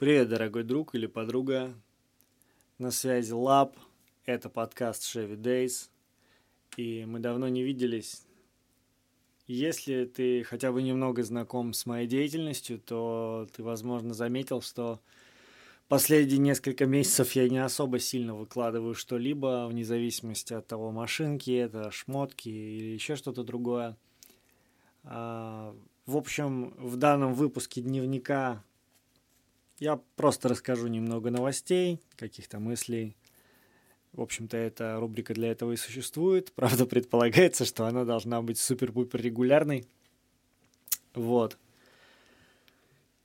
Привет, дорогой друг или подруга. На связи Лаб. Это подкаст Chevy Days. И мы давно не виделись. Если ты хотя бы немного знаком с моей деятельностью, то ты, возможно, заметил, что последние несколько месяцев я не особо сильно выкладываю что-либо, вне зависимости от того, машинки это, шмотки или еще что-то другое. А, в общем, в данном выпуске дневника я просто расскажу немного новостей, каких-то мыслей. В общем-то, эта рубрика для этого и существует. Правда, предполагается, что она должна быть супер-пупер регулярной. Вот.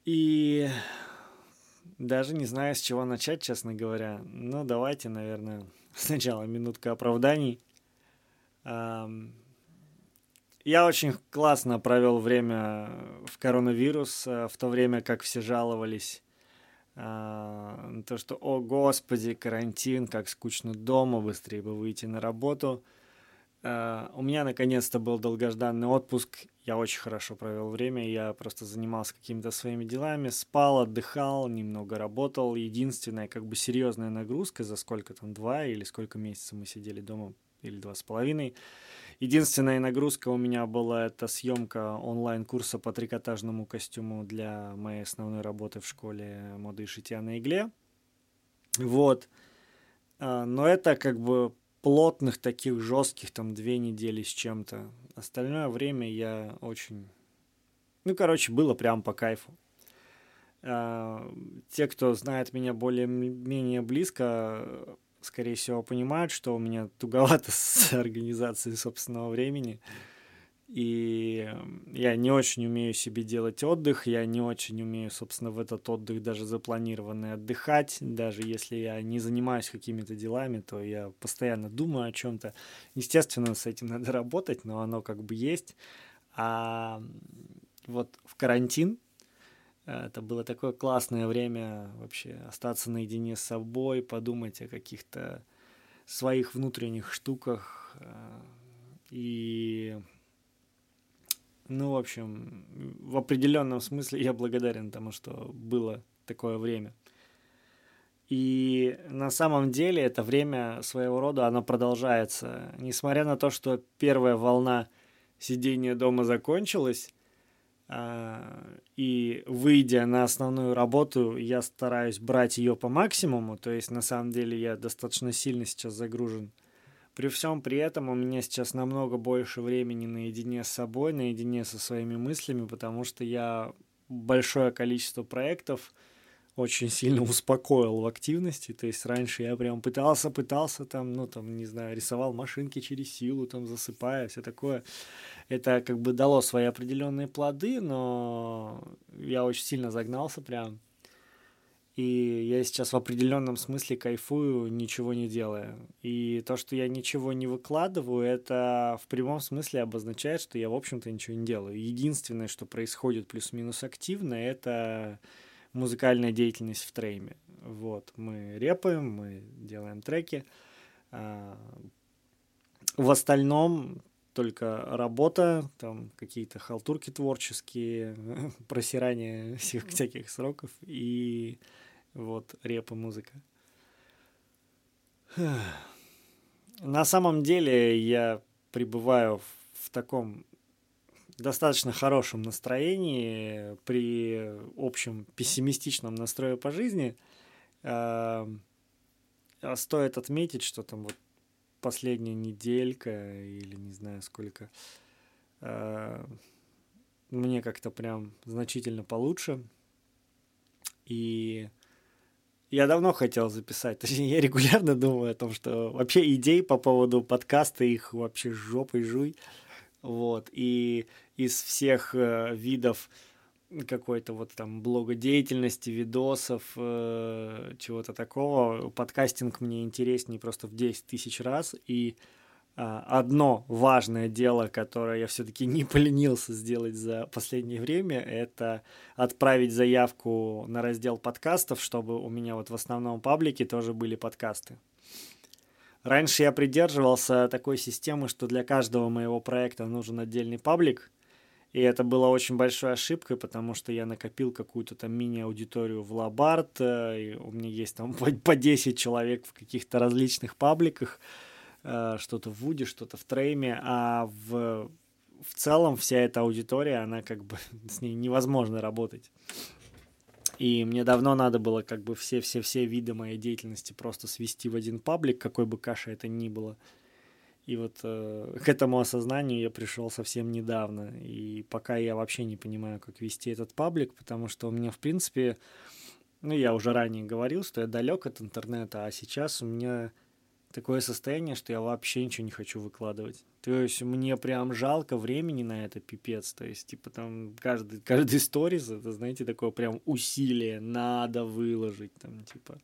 И даже не знаю, с чего начать, честно говоря. Ну, давайте, наверное, сначала минутка оправданий. Я очень классно провел время в коронавирус, э, в то время как все жаловались а, то, что, о господи, карантин, как скучно дома, быстрее бы выйти на работу. А, у меня наконец-то был долгожданный отпуск, я очень хорошо провел время, я просто занимался какими-то своими делами, спал, отдыхал, немного работал. Единственная как бы серьезная нагрузка за сколько там, два или сколько месяцев мы сидели дома, или два с половиной, Единственная нагрузка у меня была это съемка онлайн-курса по трикотажному костюму для моей основной работы в школе моды и шитья на игле. Вот. А, но это как бы плотных таких жестких там две недели с чем-то. Остальное время я очень... Ну, короче, было прям по кайфу. А, те, кто знает меня более-менее близко, скорее всего, понимают, что у меня туговато с организацией собственного времени. И я не очень умею себе делать отдых, я не очень умею, собственно, в этот отдых даже запланированный отдыхать. Даже если я не занимаюсь какими-то делами, то я постоянно думаю о чем-то. Естественно, с этим надо работать, но оно как бы есть. А вот в карантин это было такое классное время вообще остаться наедине с собой, подумать о каких-то своих внутренних штуках. Э, и, ну, в общем, в определенном смысле я благодарен тому, что было такое время. И на самом деле это время своего рода, оно продолжается. Несмотря на то, что первая волна сидения дома закончилась, и выйдя на основную работу, я стараюсь брать ее по максимуму, то есть на самом деле я достаточно сильно сейчас загружен. При всем при этом у меня сейчас намного больше времени наедине с собой, наедине со своими мыслями, потому что я большое количество проектов очень сильно успокоил в активности. То есть раньше я прям пытался, пытался там, ну там, не знаю, рисовал машинки через силу, там засыпая, все такое это как бы дало свои определенные плоды, но я очень сильно загнался прям. И я сейчас в определенном смысле кайфую, ничего не делая. И то, что я ничего не выкладываю, это в прямом смысле обозначает, что я, в общем-то, ничего не делаю. Единственное, что происходит плюс-минус активно, это музыкальная деятельность в трейме. Вот, мы репаем, мы делаем треки. А, в остальном только работа, там какие-то халтурки творческие, просирание всех всяких сроков и вот реп и музыка. На самом деле я пребываю в таком достаточно хорошем настроении при общем пессимистичном настрое по жизни. Стоит отметить, что там вот последняя неделька или не знаю сколько, э, мне как-то прям значительно получше. И я давно хотел записать, точнее, я регулярно думаю о том, что вообще идей по поводу подкаста их вообще жопой жуй. Вот. И из всех э, видов какой-то вот там блогодеятельности, видосов, э, чего-то такого. Подкастинг мне интереснее просто в 10 тысяч раз. И э, одно важное дело, которое я все-таки не поленился сделать за последнее время, это отправить заявку на раздел подкастов, чтобы у меня вот в основном паблике тоже были подкасты. Раньше я придерживался такой системы, что для каждого моего проекта нужен отдельный паблик – И это было очень большой ошибкой, потому что я накопил какую-то там мини-аудиторию в Лабарт, э, у меня есть там по, по 10 человек в каких-то различных пабликах, э, что-то в Вуде, что-то в Трейме, а в, в целом вся эта аудитория, она как бы с ней невозможно работать. И мне давно надо было как бы все-все-все виды моей деятельности просто свести в один паблик, какой бы каша это ни было. И вот э, к этому осознанию я пришел совсем недавно. И пока я вообще не понимаю, как вести этот паблик, потому что у меня, в принципе, ну, я уже ранее говорил, что я далек от интернета, а сейчас у меня такое состояние, что я вообще ничего не хочу выкладывать. То есть мне прям жалко времени на это, пипец. То есть, типа, там каждый, каждый сторис, это, знаете, такое прям усилие, надо выложить, там, типа...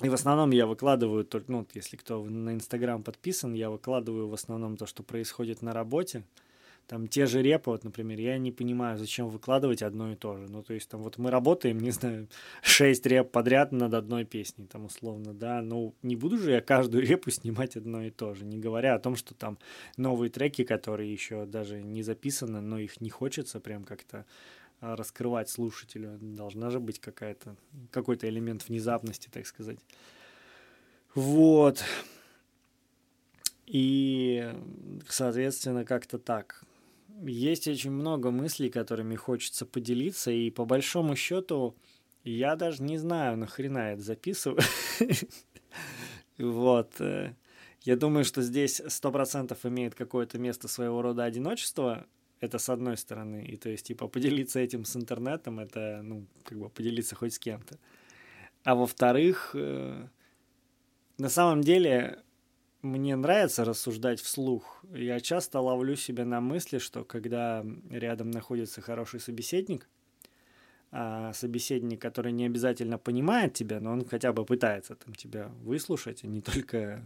И в основном я выкладываю, только, ну, если кто на Инстаграм подписан, я выкладываю в основном то, что происходит на работе. Там те же репы, вот, например, я не понимаю, зачем выкладывать одно и то же. Ну, то есть, там вот мы работаем, не знаю, шесть реп подряд над одной песней, там, условно, да. Ну, не буду же я каждую репу снимать одно и то же, не говоря о том, что там новые треки, которые еще даже не записаны, но их не хочется прям как-то а, раскрывать слушателю. Должна же быть какая-то, какой-то элемент внезапности, так сказать. Вот. И, соответственно, как-то так. Есть очень много мыслей, которыми хочется поделиться, и по большому счету я даже не знаю, нахрена это записываю. Вот. Э, я думаю, что здесь сто процентов имеет какое-то место своего рода одиночества, это с одной стороны. И то есть, типа, поделиться этим с интернетом, это, ну, как бы поделиться хоть с кем-то. А во-вторых, э, на самом деле, мне нравится рассуждать вслух. Я часто ловлю себя на мысли, что когда рядом находится хороший собеседник, а собеседник, который не обязательно понимает тебя, но он хотя бы пытается там тебя выслушать, а не только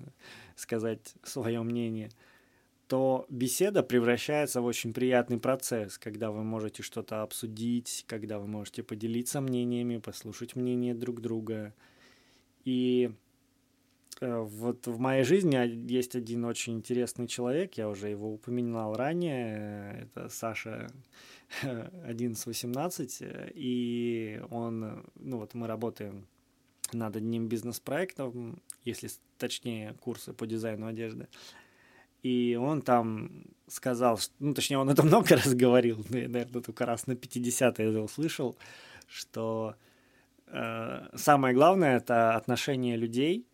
сказать свое мнение – то беседа превращается в очень приятный процесс, когда вы можете что-то обсудить, когда вы можете поделиться мнениями, послушать мнение друг друга. И вот в моей жизни есть один очень интересный человек, я уже его упоминал ранее, это Саша 1118, и он, ну вот мы работаем над одним бизнес-проектом, если точнее курсы по дизайну одежды. И он там сказал, ну, точнее, он это много раз говорил, наверное, только раз на 50 я это услышал, что э, самое главное — это отношение людей,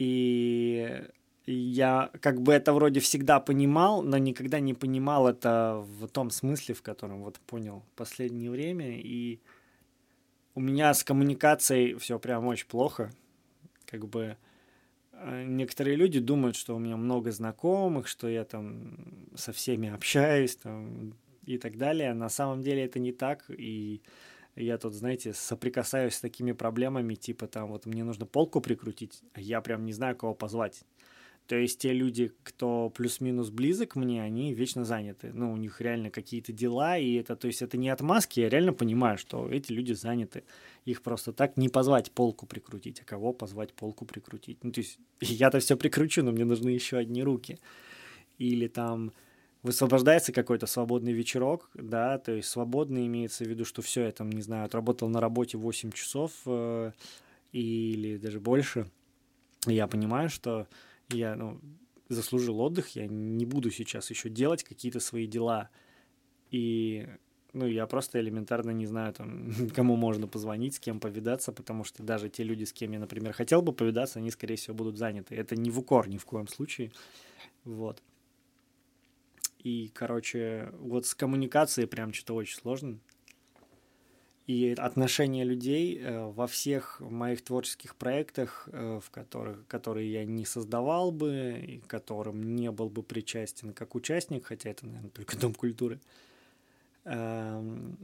и я как бы это вроде всегда понимал, но никогда не понимал это в том смысле, в котором вот понял последнее время, и у меня с коммуникацией все прям очень плохо, как бы а, некоторые люди думают, что у меня много знакомых, что я там со всеми общаюсь там, и так далее. На самом деле это не так, и я тут, знаете, соприкасаюсь с такими проблемами, типа там вот мне нужно полку прикрутить, а я прям не знаю, кого позвать. То есть те люди, кто плюс-минус близок мне, они вечно заняты. Ну, у них реально какие-то дела, и это, то есть это не отмазки, я реально понимаю, что эти люди заняты. Их просто так не позвать полку прикрутить, а кого позвать полку прикрутить. Ну, то есть я-то все прикручу, но мне нужны еще одни руки. Или там высвобождается какой-то свободный вечерок, да, то есть свободный имеется в виду, что все, я там, не знаю, отработал на работе 8 часов э, или даже больше. Я понимаю, что я ну, заслужил отдых, я не буду сейчас еще делать какие-то свои дела. И ну, я просто элементарно не знаю, там, кому можно позвонить, с кем повидаться, потому что даже те люди, с кем я, например, хотел бы повидаться, они, скорее всего, будут заняты. Это не в укор ни в коем случае. Вот. И, короче, вот с коммуникацией прям что-то очень сложно и отношения людей э, во всех моих творческих проектах, э, в которых, которые я не создавал бы, и которым не был бы причастен как участник, хотя это, наверное, только Дом культуры. Эм,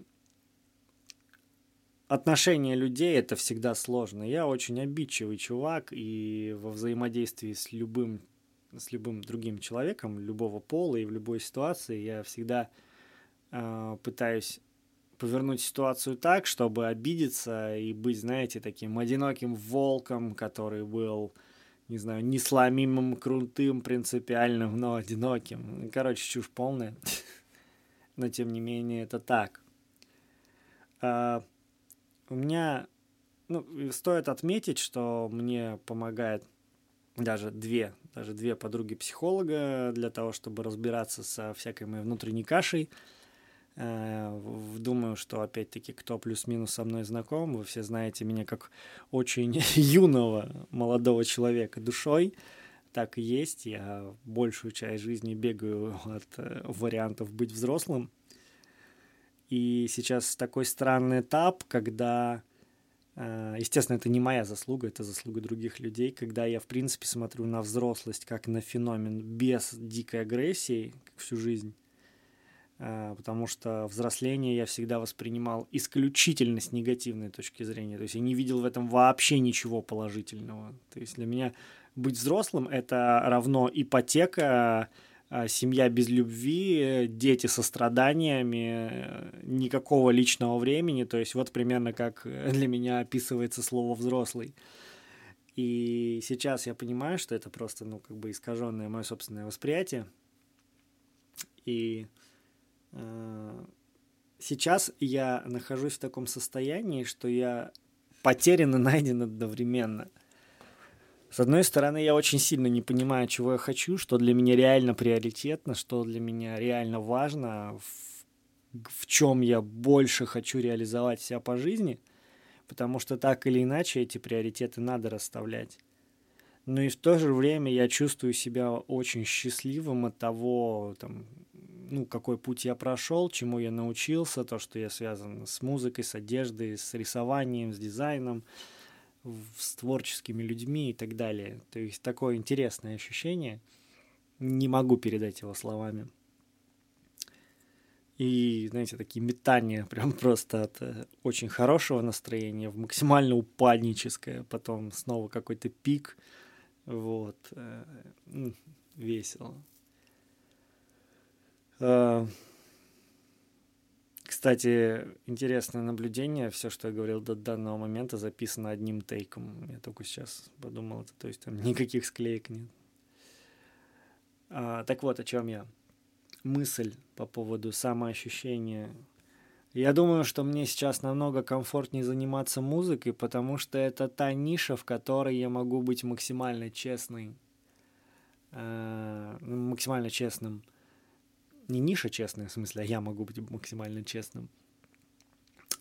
отношения людей это всегда сложно. Я очень обидчивый чувак, и во взаимодействии с любым, с любым другим человеком, любого пола и в любой ситуации я всегда э, пытаюсь повернуть ситуацию так, чтобы обидеться и быть, знаете, таким одиноким волком, который был не знаю, несломимым, крутым, принципиальным, но одиноким. Короче, чушь полная. Но, тем не менее, это так. А, у меня, ну, стоит отметить, что мне помогает даже две, даже две подруги психолога для того, чтобы разбираться со всякой моей внутренней кашей. Э, думаю, что, опять-таки, кто плюс-минус со мной знаком, вы все знаете меня как очень юного молодого человека душой. Так и есть. Я большую часть жизни бегаю от э, вариантов быть взрослым. И сейчас такой странный этап, когда естественно, это не моя заслуга, это заслуга других людей, когда я, в принципе, смотрю на взрослость как на феномен без дикой агрессии как всю жизнь, э, потому что взросление я всегда воспринимал исключительно с негативной точки зрения, то есть я не видел в этом вообще ничего положительного. То есть для меня быть взрослым — это равно ипотека, семья без любви, дети со страданиями, никакого личного времени. То есть вот примерно как для меня описывается слово «взрослый». И сейчас я понимаю, что это просто, ну, как бы искаженное мое собственное восприятие. И э, сейчас я нахожусь в таком состоянии, что я потерян и найден одновременно – с одной стороны, я очень сильно не понимаю, чего я хочу, что для меня реально приоритетно, что для меня реально важно, в, в чем я больше хочу реализовать себя по жизни, потому что так или иначе эти приоритеты надо расставлять. Но и в то же время я чувствую себя очень счастливым от того, там, ну, какой путь я прошел, чему я научился, то, что я связан с музыкой, с одеждой, с рисованием, с дизайном, с творческими людьми и так далее. То есть такое интересное ощущение. Не могу передать его словами. И, знаете, такие метания прям просто от э, очень хорошего настроения в максимально упадническое, потом снова какой-то пик. Вот. Э, весело. Кстати, интересное наблюдение. Все, что я говорил до данного момента, записано одним тейком. Я только сейчас подумал это. То есть там никаких склеек нет. А, так вот, о чем я. Мысль по поводу самоощущения. Я думаю, что мне сейчас намного комфортнее заниматься музыкой, потому что это та ниша, в которой я могу быть максимально честный, э, максимально честным не ниша честная, в смысле, а я могу быть максимально честным.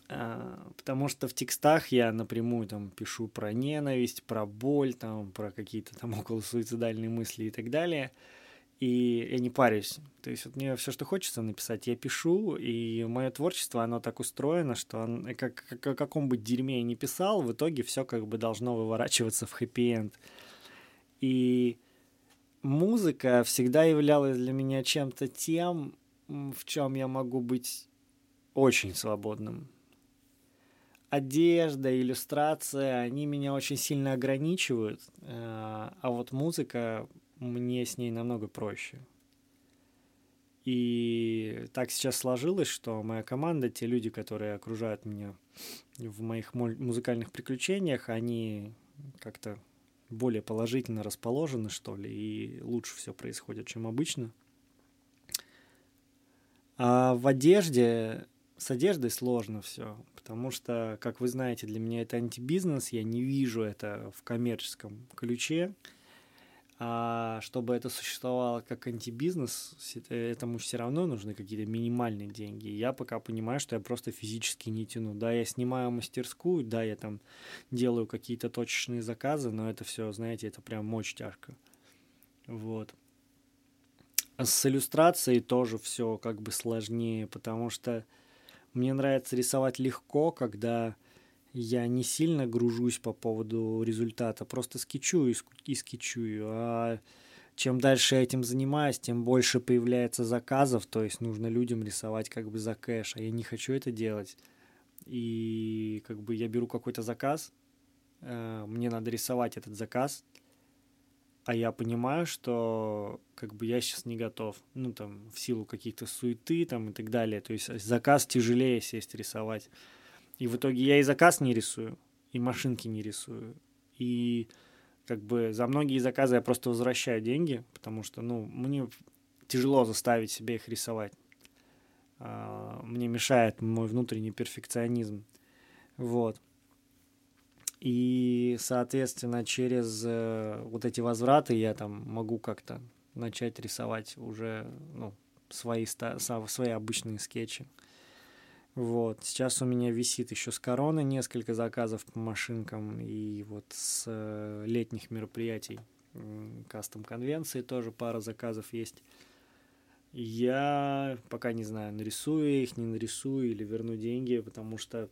А, потому что в текстах я напрямую там пишу про ненависть, про боль, там, про какие-то там около суицидальные мысли и так далее. И я не парюсь. То есть вот мне все, что хочется написать, я пишу, и мое творчество, оно так устроено, что он, как, как, о каком бы дерьме я ни писал, в итоге все как бы должно выворачиваться в хэппи-энд. И музыка всегда являлась для меня чем-то тем, в чем я могу быть очень свободным. Одежда, иллюстрация, они меня очень сильно ограничивают, э, а вот музыка мне с ней намного проще. И так сейчас сложилось, что моя команда, те люди, которые окружают меня в моих музыкальных приключениях, они как-то более положительно расположены, что ли, и лучше все происходит, чем обычно. А в одежде, с одеждой сложно все, потому что, как вы знаете, для меня это антибизнес, я не вижу это в коммерческом ключе. А чтобы это существовало как антибизнес, этому все равно нужны какие-то минимальные деньги. Я пока понимаю, что я просто физически не тяну. Да, я снимаю мастерскую, да, я там делаю какие-то точечные заказы, но это все, знаете, это прям мочь тяжко. Вот. С иллюстрацией тоже все как бы сложнее, потому что мне нравится рисовать легко, когда я не сильно гружусь по поводу результата, просто скетчую и скетчую. А чем дальше я этим занимаюсь, тем больше появляется заказов, то есть нужно людям рисовать как бы за кэш, а я не хочу это делать. И как бы я беру какой-то заказ, э, мне надо рисовать этот заказ, а я понимаю, что как бы я сейчас не готов, ну там в силу каких-то суеты там и так далее, то есть заказ тяжелее сесть рисовать. И в итоге я и заказ не рисую, и машинки не рисую. И как бы за многие заказы я просто возвращаю деньги, потому что, ну, мне тяжело заставить себя их рисовать. А, мне мешает мой внутренний перфекционизм. Вот. И, соответственно, через э, вот эти возвраты я там могу как-то начать рисовать уже ну, свои, свои обычные скетчи. Вот. Сейчас у меня висит еще с короны несколько заказов по машинкам, и вот с э, летних мероприятий кастом конвенции тоже пара заказов есть. Я пока не знаю, нарисую их, не нарисую или верну деньги, потому что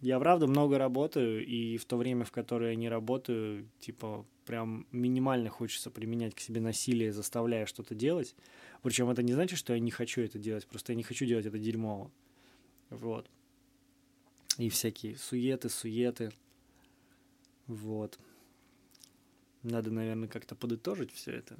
я правда много работаю, и в то время, в которое я не работаю, типа, прям минимально хочется применять к себе насилие, заставляя что-то делать. Причем это не значит, что я не хочу это делать, просто я не хочу делать это дерьмово. Вот. И всякие суеты, суеты. Вот. Надо, наверное, как-то подытожить все это.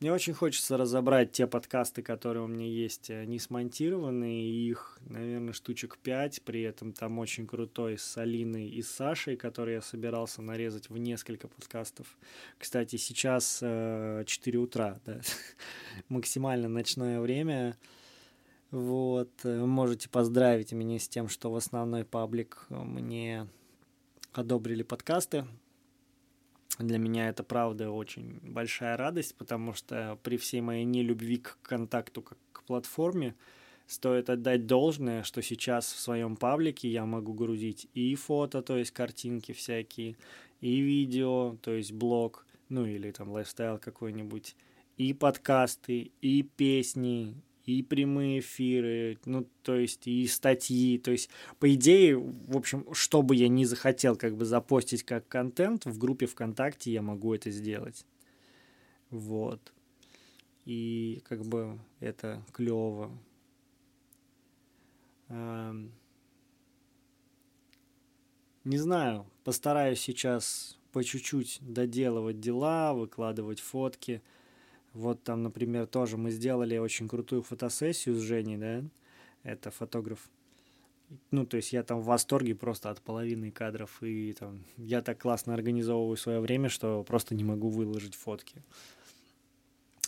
Мне очень хочется разобрать те подкасты, которые у меня есть, они смонтированы, их, наверное, штучек пять, при этом там очень крутой с Алиной и Сашей, который я собирался нарезать в несколько подкастов. Кстати, сейчас э, 4 утра, да, максимально ночное время, вот, можете поздравить меня с тем, что в основной паблик мне одобрили подкасты, для меня это, правда, очень большая радость, потому что при всей моей нелюбви к контакту как к платформе, стоит отдать должное, что сейчас в своем паблике я могу грузить и фото, то есть картинки всякие, и видео, то есть блог, ну или там лайфстайл какой-нибудь, и подкасты, и песни, и прямые эфиры, ну, то есть и статьи, то есть, по идее, в общем, что бы я ни захотел как бы запостить как контент, в группе ВКонтакте я могу это сделать. Вот. И как бы это клево. Эм... Не знаю, постараюсь сейчас по чуть-чуть доделывать дела, выкладывать фотки – вот там, например, тоже мы сделали очень крутую фотосессию с Женей, да, это фотограф. Ну, то есть я там в восторге просто от половины кадров, и там я так классно организовываю свое время, что просто не могу выложить фотки.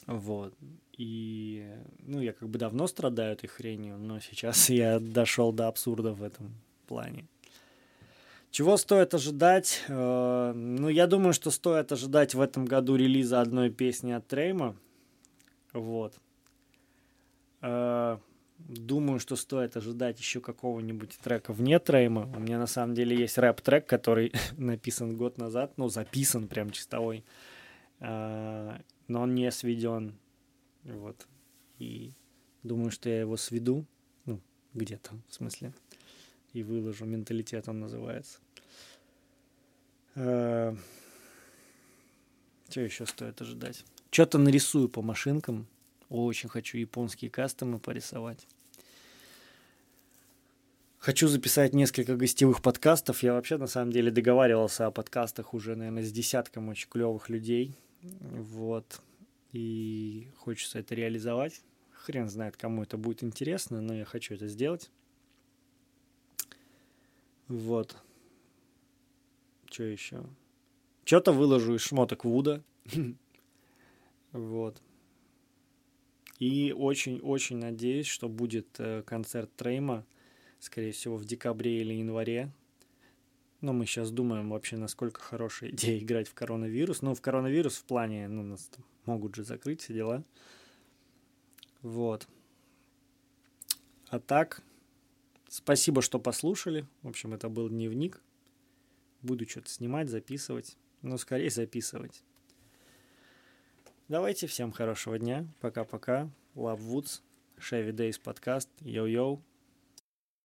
Вот. И, ну, я как бы давно страдаю этой хренью, но сейчас я дошел до абсурда в этом плане. Чего стоит ожидать? Э, ну, я думаю, что стоит ожидать в этом году релиза одной песни от Трейма. Вот. Э, думаю, что стоит ожидать еще какого-нибудь трека вне Трейма. У меня на самом деле есть рэп-трек, который написан год назад, ну, записан прям чистовой. Э, но он не сведен. Вот. И думаю, что я его сведу. Ну, где-то, в смысле и выложу. Менталитет он называется. Э, что еще стоит ожидать? Что-то нарисую по машинкам. Очень хочу японские кастомы порисовать. Хочу записать несколько гостевых подкастов. Я вообще, на самом деле, договаривался о подкастах уже, наверное, с десятком очень клевых людей. Вот. И хочется это реализовать. Хрен знает, кому это будет интересно, но я хочу это сделать. Вот. Что еще? Что-то выложу из шмоток Вуда. Вот. И очень-очень надеюсь, что будет э, концерт Трейма, скорее всего, в декабре или январе. Но мы сейчас думаем вообще, насколько хорошая идея играть в коронавирус. Ну, в коронавирус в плане, ну, нас там могут же закрыть все дела. Вот. А так, Спасибо, что послушали. В общем, это был дневник. Буду что-то снимать, записывать. Но скорее записывать. Давайте, всем хорошего дня. Пока-пока. Love Woods. Chevy Days подкаст. Йоу-йоу.